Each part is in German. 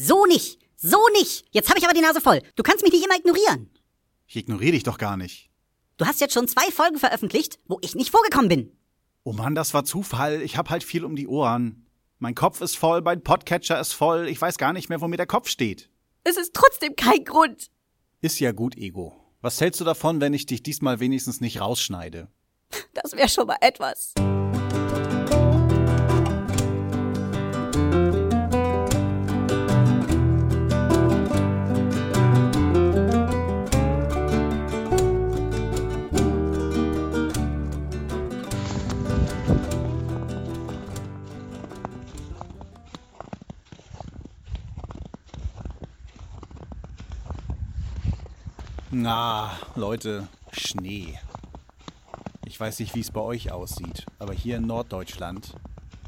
So nicht. So nicht. Jetzt habe ich aber die Nase voll. Du kannst mich nicht immer ignorieren. Ich ignoriere dich doch gar nicht. Du hast jetzt schon zwei Folgen veröffentlicht, wo ich nicht vorgekommen bin. Oh Mann, das war Zufall. Ich hab halt viel um die Ohren. Mein Kopf ist voll, mein Podcatcher ist voll. Ich weiß gar nicht mehr, wo mir der Kopf steht. Es ist trotzdem kein Grund. Ist ja gut, Ego. Was hältst du davon, wenn ich dich diesmal wenigstens nicht rausschneide? Das wäre schon mal etwas. Na, Leute, Schnee. Ich weiß nicht, wie es bei euch aussieht, aber hier in Norddeutschland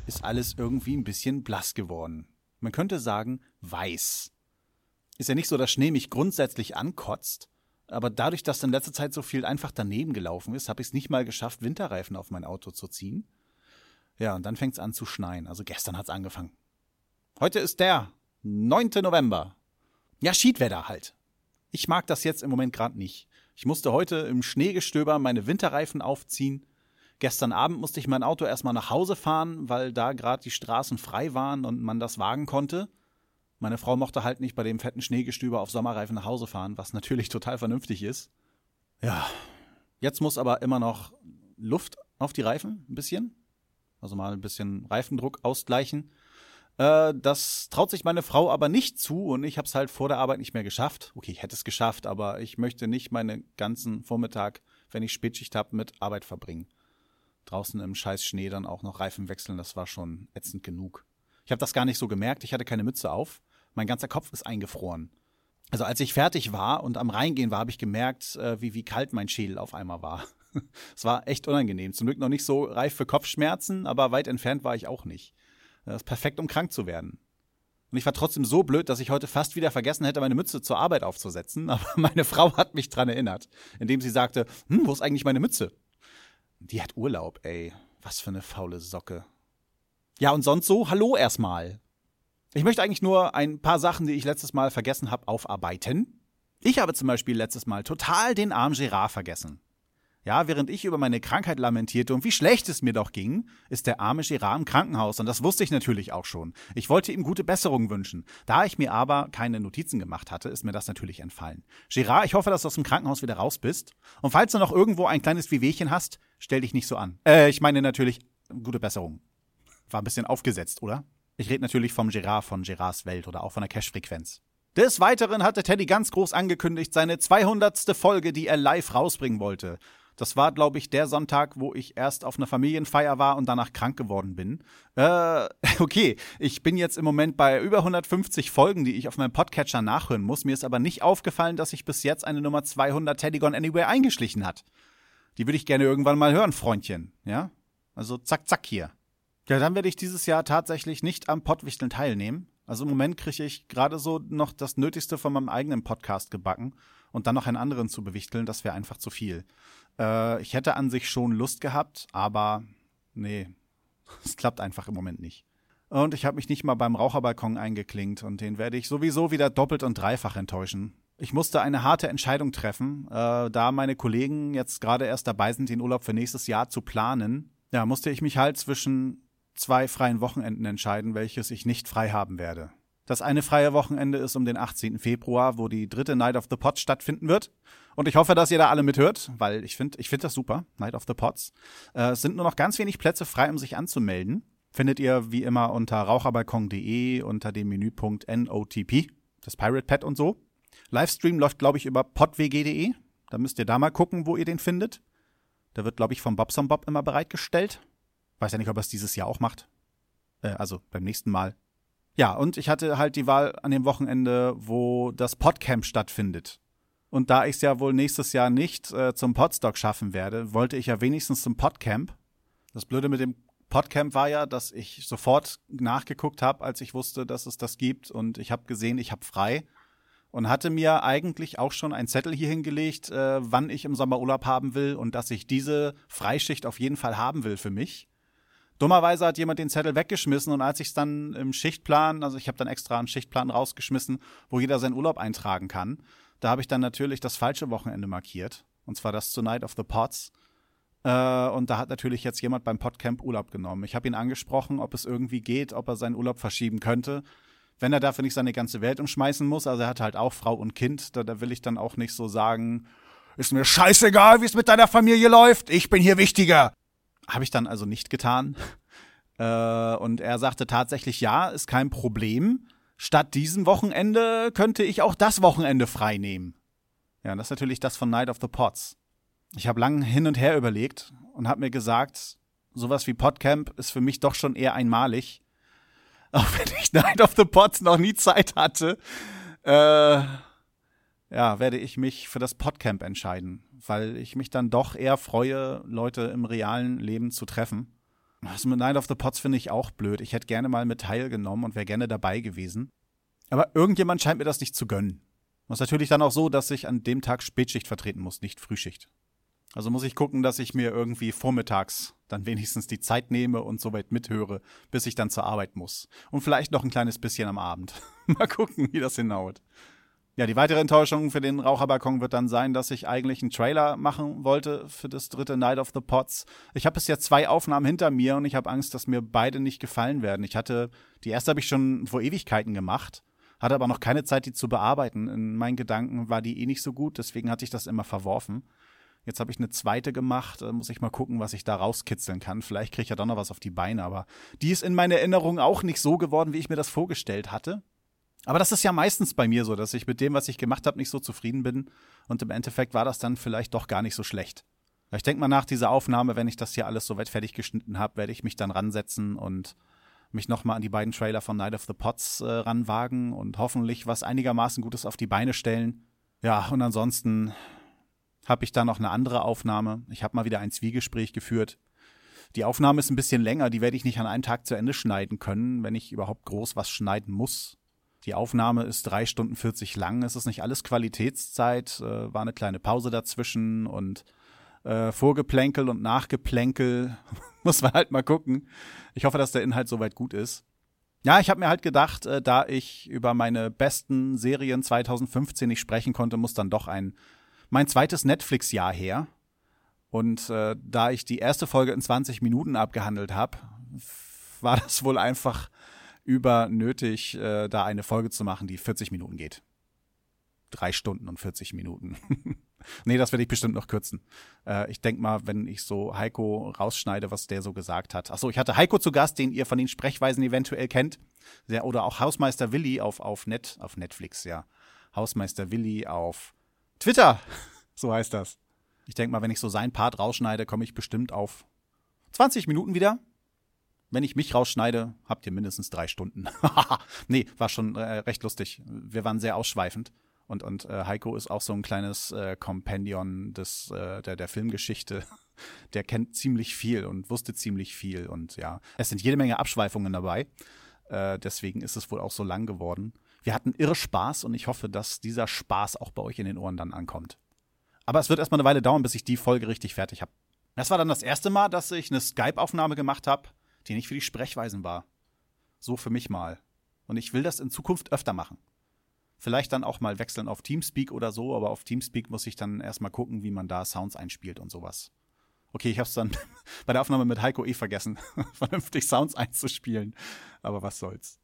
ist alles irgendwie ein bisschen blass geworden. Man könnte sagen, weiß. Ist ja nicht so, dass Schnee mich grundsätzlich ankotzt, aber dadurch, dass in letzter Zeit so viel einfach daneben gelaufen ist, habe ich es nicht mal geschafft, Winterreifen auf mein Auto zu ziehen. Ja, und dann fängt es an zu schneien. Also gestern hat es angefangen. Heute ist der 9. November. Ja, Schiedwetter halt. Ich mag das jetzt im Moment gerade nicht. Ich musste heute im Schneegestöber meine Winterreifen aufziehen. Gestern Abend musste ich mein Auto erstmal nach Hause fahren, weil da gerade die Straßen frei waren und man das wagen konnte. Meine Frau mochte halt nicht bei dem fetten Schneegestöber auf Sommerreifen nach Hause fahren, was natürlich total vernünftig ist. Ja, jetzt muss aber immer noch Luft auf die Reifen, ein bisschen. Also mal ein bisschen Reifendruck ausgleichen. Äh, das traut sich meine Frau aber nicht zu und ich habe es halt vor der Arbeit nicht mehr geschafft. Okay, ich hätte es geschafft, aber ich möchte nicht meinen ganzen Vormittag, wenn ich Spätschicht habe, mit Arbeit verbringen. Draußen im scheiß Schnee dann auch noch Reifen wechseln, das war schon ätzend genug. Ich habe das gar nicht so gemerkt, ich hatte keine Mütze auf. Mein ganzer Kopf ist eingefroren. Also als ich fertig war und am Reingehen war, habe ich gemerkt, äh, wie, wie kalt mein Schädel auf einmal war. Es war echt unangenehm. Zum Glück noch nicht so reif für Kopfschmerzen, aber weit entfernt war ich auch nicht. Das ist perfekt, um krank zu werden. Und ich war trotzdem so blöd, dass ich heute fast wieder vergessen hätte, meine Mütze zur Arbeit aufzusetzen. Aber meine Frau hat mich dran erinnert, indem sie sagte, hm, wo ist eigentlich meine Mütze? Die hat Urlaub, ey. Was für eine faule Socke. Ja, und sonst so, hallo erstmal. Ich möchte eigentlich nur ein paar Sachen, die ich letztes Mal vergessen habe, aufarbeiten. Ich habe zum Beispiel letztes Mal total den armen Gerard vergessen. Ja, während ich über meine Krankheit lamentierte und wie schlecht es mir doch ging, ist der arme Gerard im Krankenhaus und das wusste ich natürlich auch schon. Ich wollte ihm gute Besserung wünschen. Da ich mir aber keine Notizen gemacht hatte, ist mir das natürlich entfallen. Gerard, ich hoffe, dass du aus dem Krankenhaus wieder raus bist. Und falls du noch irgendwo ein kleines Wehwehchen hast, stell dich nicht so an. Äh, ich meine natürlich gute Besserung. War ein bisschen aufgesetzt, oder? Ich rede natürlich vom Gerard von Gerards Welt oder auch von der Cash-Frequenz. Des Weiteren hatte Teddy ganz groß angekündigt, seine 200. Folge, die er live rausbringen wollte. Das war, glaube ich, der Sonntag, wo ich erst auf einer Familienfeier war und danach krank geworden bin. Äh, okay, ich bin jetzt im Moment bei über 150 Folgen, die ich auf meinem Podcatcher nachhören muss. Mir ist aber nicht aufgefallen, dass sich bis jetzt eine Nummer 200 Teddy Gone Anywhere eingeschlichen hat. Die würde ich gerne irgendwann mal hören, Freundchen. Ja? Also zack, zack hier. Ja, dann werde ich dieses Jahr tatsächlich nicht am Pottwichteln teilnehmen. Also im Moment kriege ich gerade so noch das Nötigste von meinem eigenen Podcast gebacken und dann noch einen anderen zu bewichteln, das wäre einfach zu viel. Äh, ich hätte an sich schon Lust gehabt, aber nee, es klappt einfach im Moment nicht. Und ich habe mich nicht mal beim Raucherbalkon eingeklinkt und den werde ich sowieso wieder doppelt und dreifach enttäuschen. Ich musste eine harte Entscheidung treffen, äh, da meine Kollegen jetzt gerade erst dabei sind, den Urlaub für nächstes Jahr zu planen. Ja, musste ich mich halt zwischen zwei freien Wochenenden entscheiden, welches ich nicht frei haben werde. Das eine freie Wochenende ist um den 18. Februar, wo die dritte Night of the Pots stattfinden wird. Und ich hoffe, dass ihr da alle mithört, weil ich finde ich finde das super, Night of the Pots. Äh, es sind nur noch ganz wenig Plätze frei, um sich anzumelden. Findet ihr wie immer unter raucherbalkon.de unter dem Menüpunkt NOTP, das Pirate Pad und so. Livestream läuft, glaube ich, über podwg.de. Da müsst ihr da mal gucken, wo ihr den findet. Der wird, glaube ich, vom Bobson Bob immer bereitgestellt. Weiß ja nicht, ob er es dieses Jahr auch macht. Äh, also beim nächsten Mal. Ja, und ich hatte halt die Wahl an dem Wochenende, wo das Podcamp stattfindet. Und da ich es ja wohl nächstes Jahr nicht äh, zum Podstock schaffen werde, wollte ich ja wenigstens zum Podcamp. Das Blöde mit dem Podcamp war ja, dass ich sofort nachgeguckt habe, als ich wusste, dass es das gibt. Und ich habe gesehen, ich habe frei. Und hatte mir eigentlich auch schon einen Zettel hier hingelegt, äh, wann ich im Sommer Urlaub haben will und dass ich diese Freischicht auf jeden Fall haben will für mich. Dummerweise hat jemand den Zettel weggeschmissen und als ich es dann im Schichtplan, also ich habe dann extra einen Schichtplan rausgeschmissen, wo jeder seinen Urlaub eintragen kann, da habe ich dann natürlich das falsche Wochenende markiert. Und zwar das Tonight of the Pots. Äh, und da hat natürlich jetzt jemand beim Podcamp Urlaub genommen. Ich habe ihn angesprochen, ob es irgendwie geht, ob er seinen Urlaub verschieben könnte. Wenn er dafür nicht seine ganze Welt umschmeißen muss, also er hat halt auch Frau und Kind, da, da will ich dann auch nicht so sagen, ist mir scheißegal, wie es mit deiner Familie läuft, ich bin hier wichtiger. Habe ich dann also nicht getan. Äh, und er sagte tatsächlich, ja, ist kein Problem. Statt diesem Wochenende könnte ich auch das Wochenende frei nehmen. Ja, das ist natürlich das von Night of the Pots. Ich habe lang hin und her überlegt und habe mir gesagt, sowas wie Podcamp ist für mich doch schon eher einmalig. Auch wenn ich Night of the Pots noch nie Zeit hatte, äh, ja, werde ich mich für das Podcamp entscheiden, weil ich mich dann doch eher freue, Leute im realen Leben zu treffen. Das mit Night of the Pots finde ich auch blöd. Ich hätte gerne mal mit teilgenommen und wäre gerne dabei gewesen. Aber irgendjemand scheint mir das nicht zu gönnen. Und es ist natürlich dann auch so, dass ich an dem Tag Spätschicht vertreten muss, nicht Frühschicht. Also muss ich gucken, dass ich mir irgendwie vormittags dann wenigstens die Zeit nehme und soweit mithöre, bis ich dann zur Arbeit muss. Und vielleicht noch ein kleines bisschen am Abend. mal gucken, wie das hinhaut. Ja, die weitere Enttäuschung für den Raucherbalkon wird dann sein, dass ich eigentlich einen Trailer machen wollte für das dritte Night of the Pots. Ich habe bis jetzt zwei Aufnahmen hinter mir und ich habe Angst, dass mir beide nicht gefallen werden. Ich hatte, die erste habe ich schon vor Ewigkeiten gemacht, hatte aber noch keine Zeit, die zu bearbeiten. In meinen Gedanken war die eh nicht so gut, deswegen hatte ich das immer verworfen. Jetzt habe ich eine zweite gemacht, äh, muss ich mal gucken, was ich da rauskitzeln kann. Vielleicht kriege ich ja doch noch was auf die Beine, aber die ist in meiner Erinnerung auch nicht so geworden, wie ich mir das vorgestellt hatte. Aber das ist ja meistens bei mir so, dass ich mit dem, was ich gemacht habe, nicht so zufrieden bin. Und im Endeffekt war das dann vielleicht doch gar nicht so schlecht. Ich denke mal, nach dieser Aufnahme, wenn ich das hier alles soweit fertig geschnitten habe, werde ich mich dann ransetzen und mich nochmal an die beiden Trailer von Night of the Pots äh, ranwagen und hoffentlich was einigermaßen Gutes auf die Beine stellen. Ja, und ansonsten habe ich da noch eine andere Aufnahme. Ich habe mal wieder ein Zwiegespräch geführt. Die Aufnahme ist ein bisschen länger, die werde ich nicht an einem Tag zu Ende schneiden können, wenn ich überhaupt groß was schneiden muss. Die Aufnahme ist drei Stunden 40 lang. Es ist nicht alles Qualitätszeit. Äh, war eine kleine Pause dazwischen und äh, Vorgeplänkel und Nachgeplänkel. Muss man halt mal gucken. Ich hoffe, dass der Inhalt soweit gut ist. Ja, ich habe mir halt gedacht, äh, da ich über meine besten Serien 2015 nicht sprechen konnte, muss dann doch ein mein zweites Netflix-Jahr her. Und äh, da ich die erste Folge in 20 Minuten abgehandelt habe, war das wohl einfach über nötig, äh, da eine Folge zu machen, die 40 Minuten geht. Drei Stunden und 40 Minuten. nee, das werde ich bestimmt noch kürzen. Äh, ich denke mal, wenn ich so Heiko rausschneide, was der so gesagt hat. Achso, ich hatte Heiko zu Gast, den ihr von den Sprechweisen eventuell kennt. Der, oder auch Hausmeister Willi auf, auf, Net, auf Netflix, ja. Hausmeister Willi auf Twitter. so heißt das. Ich denke mal, wenn ich so seinen Part rausschneide, komme ich bestimmt auf 20 Minuten wieder. Wenn ich mich rausschneide, habt ihr mindestens drei Stunden. nee, war schon äh, recht lustig. Wir waren sehr ausschweifend. Und, und äh, Heiko ist auch so ein kleines äh, Companion des, äh, der, der Filmgeschichte. Der kennt ziemlich viel und wusste ziemlich viel. Und ja, es sind jede Menge Abschweifungen dabei. Äh, deswegen ist es wohl auch so lang geworden. Wir hatten irre Spaß und ich hoffe, dass dieser Spaß auch bei euch in den Ohren dann ankommt. Aber es wird erstmal eine Weile dauern, bis ich die Folge richtig fertig habe. Das war dann das erste Mal, dass ich eine Skype-Aufnahme gemacht habe die nicht für die Sprechweisen war. So für mich mal. Und ich will das in Zukunft öfter machen. Vielleicht dann auch mal wechseln auf Teamspeak oder so, aber auf Teamspeak muss ich dann erstmal gucken, wie man da Sounds einspielt und sowas. Okay, ich hab's dann bei der Aufnahme mit Heiko eh vergessen, vernünftig Sounds einzuspielen. Aber was soll's.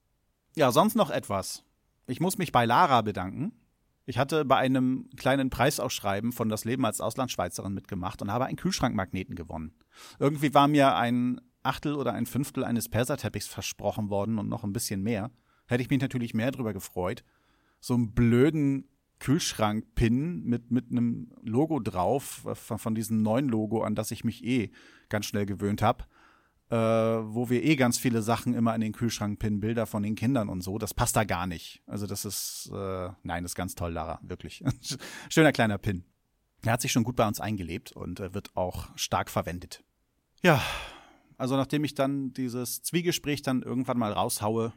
Ja, sonst noch etwas. Ich muss mich bei Lara bedanken. Ich hatte bei einem kleinen Preisausschreiben von Das Leben als Auslandschweizerin mitgemacht und habe einen Kühlschrankmagneten gewonnen. Irgendwie war mir ein Achtel oder ein Fünftel eines Perserteppichs versprochen worden und noch ein bisschen mehr. Hätte ich mich natürlich mehr drüber gefreut. So einen blöden Kühlschrank-Pin mit, mit einem Logo drauf, von, von diesem neuen Logo, an das ich mich eh ganz schnell gewöhnt habe. Äh, wo wir eh ganz viele Sachen immer in den Kühlschrank pinnen, Bilder von den Kindern und so. Das passt da gar nicht. Also das ist, äh, nein, das ist ganz toll, Lara, wirklich. Schöner kleiner Pin. Er hat sich schon gut bei uns eingelebt und äh, wird auch stark verwendet. Ja, also nachdem ich dann dieses Zwiegespräch dann irgendwann mal raushaue,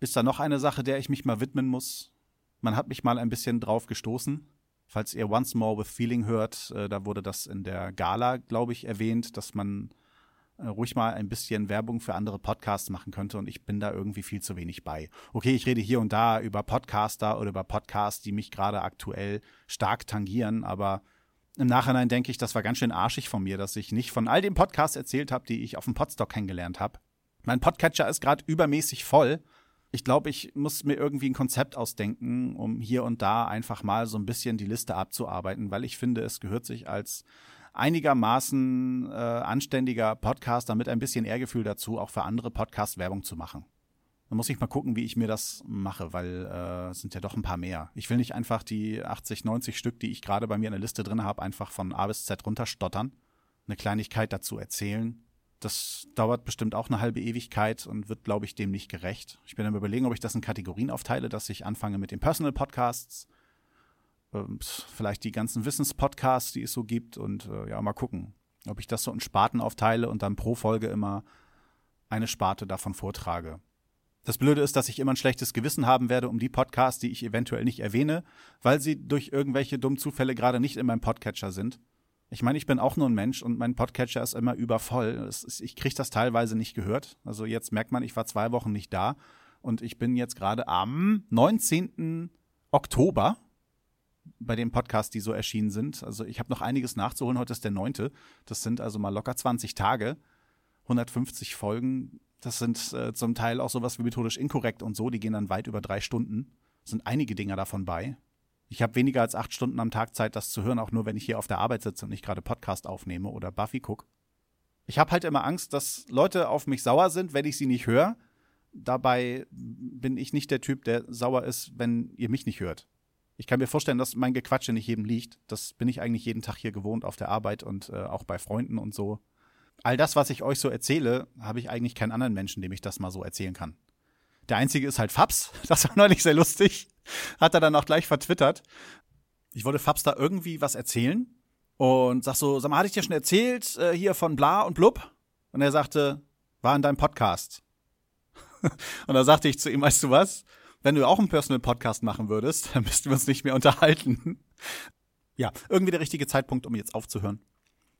ist da noch eine Sache, der ich mich mal widmen muss. Man hat mich mal ein bisschen drauf gestoßen. Falls ihr Once More with Feeling hört, äh, da wurde das in der Gala, glaube ich, erwähnt, dass man äh, ruhig mal ein bisschen Werbung für andere Podcasts machen könnte und ich bin da irgendwie viel zu wenig bei. Okay, ich rede hier und da über Podcaster oder über Podcasts, die mich gerade aktuell stark tangieren, aber im Nachhinein denke ich, das war ganz schön arschig von mir, dass ich nicht von all den Podcasts erzählt habe, die ich auf dem Podstock kennengelernt habe. Mein Podcatcher ist gerade übermäßig voll. Ich glaube, ich muss mir irgendwie ein Konzept ausdenken, um hier und da einfach mal so ein bisschen die Liste abzuarbeiten, weil ich finde, es gehört sich als einigermaßen äh, anständiger Podcaster mit ein bisschen Ehrgefühl dazu, auch für andere Podcasts Werbung zu machen. Da muss ich mal gucken, wie ich mir das mache, weil äh, es sind ja doch ein paar mehr. Ich will nicht einfach die 80, 90 Stück, die ich gerade bei mir in der Liste drin habe, einfach von A bis Z runterstottern, eine Kleinigkeit dazu erzählen. Das dauert bestimmt auch eine halbe Ewigkeit und wird, glaube ich, dem nicht gerecht. Ich bin am überlegen, ob ich das in Kategorien aufteile, dass ich anfange mit den Personal Podcasts, äh, vielleicht die ganzen Wissenspodcasts, die es so gibt und äh, ja, mal gucken, ob ich das so in Sparten aufteile und dann pro Folge immer eine Sparte davon vortrage. Das Blöde ist, dass ich immer ein schlechtes Gewissen haben werde um die Podcasts, die ich eventuell nicht erwähne, weil sie durch irgendwelche dummen Zufälle gerade nicht in meinem Podcatcher sind. Ich meine, ich bin auch nur ein Mensch und mein Podcatcher ist immer übervoll. Ich kriege das teilweise nicht gehört. Also jetzt merkt man, ich war zwei Wochen nicht da und ich bin jetzt gerade am 19. Oktober bei den Podcasts, die so erschienen sind. Also ich habe noch einiges nachzuholen. Heute ist der 9. Das sind also mal locker 20 Tage. 150 Folgen das sind äh, zum Teil auch sowas wie methodisch inkorrekt und so. Die gehen dann weit über drei Stunden. Sind einige Dinger davon bei. Ich habe weniger als acht Stunden am Tag Zeit, das zu hören, auch nur wenn ich hier auf der Arbeit sitze und nicht gerade Podcast aufnehme oder Buffy gucke. Ich habe halt immer Angst, dass Leute auf mich sauer sind, wenn ich sie nicht höre. Dabei bin ich nicht der Typ, der sauer ist, wenn ihr mich nicht hört. Ich kann mir vorstellen, dass mein Gequatsche nicht jedem liegt. Das bin ich eigentlich jeden Tag hier gewohnt auf der Arbeit und äh, auch bei Freunden und so all das, was ich euch so erzähle, habe ich eigentlich keinen anderen Menschen, dem ich das mal so erzählen kann. Der einzige ist halt Fabs. Das war neulich sehr lustig. Hat er dann auch gleich vertwittert. Ich wollte Fabs da irgendwie was erzählen und sag so, sag mal, hatte ich dir schon erzählt, äh, hier von bla und blub? Und er sagte, war in deinem Podcast. und da sagte ich zu ihm, weißt du was? Wenn du auch einen Personal Podcast machen würdest, dann müssten wir uns nicht mehr unterhalten. ja, irgendwie der richtige Zeitpunkt, um jetzt aufzuhören.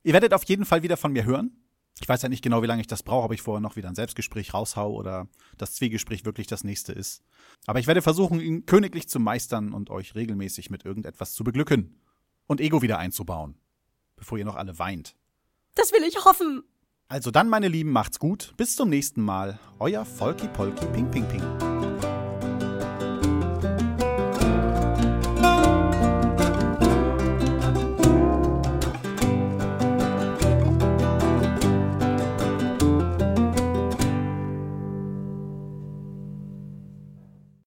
Ihr werdet auf jeden Fall wieder von mir hören. Ich weiß ja nicht genau, wie lange ich das brauche, ob ich vorher noch wieder ein Selbstgespräch raushau oder das Zwiegespräch wirklich das nächste ist. Aber ich werde versuchen, ihn königlich zu meistern und euch regelmäßig mit irgendetwas zu beglücken und Ego wieder einzubauen, bevor ihr noch alle weint. Das will ich hoffen. Also dann, meine Lieben, macht's gut. Bis zum nächsten Mal. Euer Volki Polki Ping Ping Ping.